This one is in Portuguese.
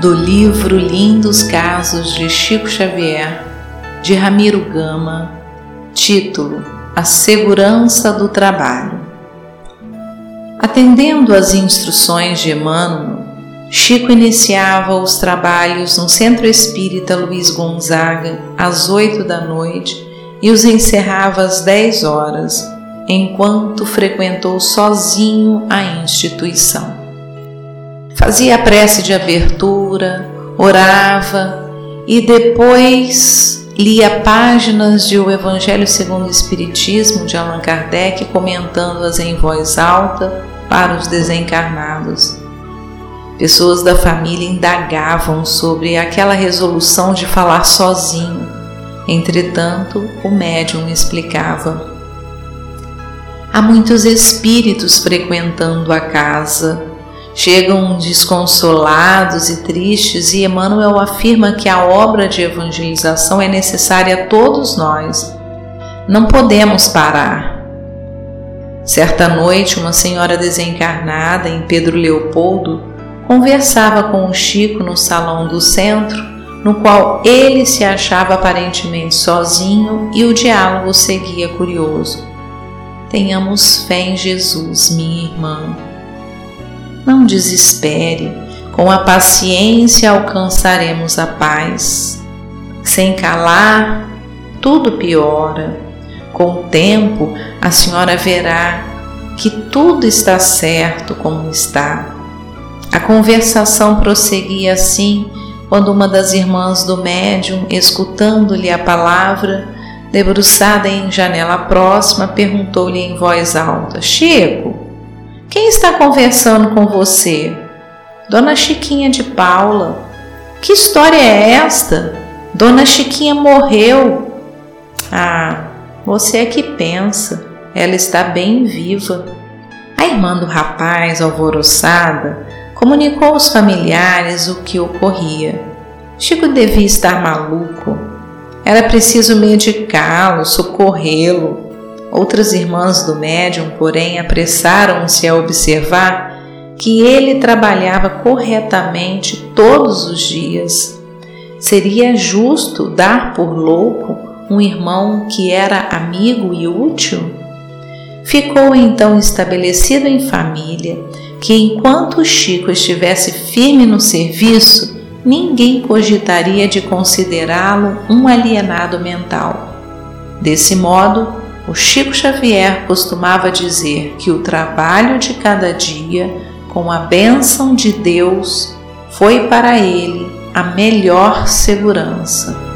do livro Lindos Casos de Chico Xavier, de Ramiro Gama, título A Segurança do Trabalho. Atendendo às instruções de Emmanuel, Chico iniciava os trabalhos no Centro Espírita Luiz Gonzaga às oito da noite e os encerrava às dez horas, enquanto frequentou sozinho a instituição. Fazia a prece de abertura, orava e depois lia páginas de O Evangelho segundo o Espiritismo de Allan Kardec, comentando-as em voz alta para os desencarnados. Pessoas da família indagavam sobre aquela resolução de falar sozinho. Entretanto, o médium explicava: Há muitos espíritos frequentando a casa Chegam desconsolados e tristes, e Emmanuel afirma que a obra de evangelização é necessária a todos nós. Não podemos parar. Certa noite, uma senhora desencarnada em Pedro Leopoldo conversava com o Chico no salão do centro, no qual ele se achava aparentemente sozinho e o diálogo seguia curioso. Tenhamos fé em Jesus, minha irmã. Não desespere, com a paciência alcançaremos a paz. Sem calar, tudo piora. Com o tempo, a senhora verá que tudo está certo como está. A conversação prosseguia assim quando uma das irmãs do médium, escutando-lhe a palavra, debruçada em janela próxima, perguntou-lhe em voz alta: Chico, está conversando com você? Dona Chiquinha de Paula. Que história é esta? Dona Chiquinha morreu. Ah, você é que pensa. Ela está bem viva. A irmã do rapaz, alvoroçada, comunicou aos familiares o que ocorria. Chico devia estar maluco. Era preciso medicá-lo, socorrê-lo. Outras irmãs do médium, porém, apressaram-se a observar que ele trabalhava corretamente todos os dias. Seria justo dar por louco um irmão que era amigo e útil? Ficou então estabelecido em família que enquanto Chico estivesse firme no serviço, ninguém cogitaria de considerá-lo um alienado mental. Desse modo, o Chico Xavier costumava dizer que o trabalho de cada dia, com a bênção de Deus, foi para ele a melhor segurança.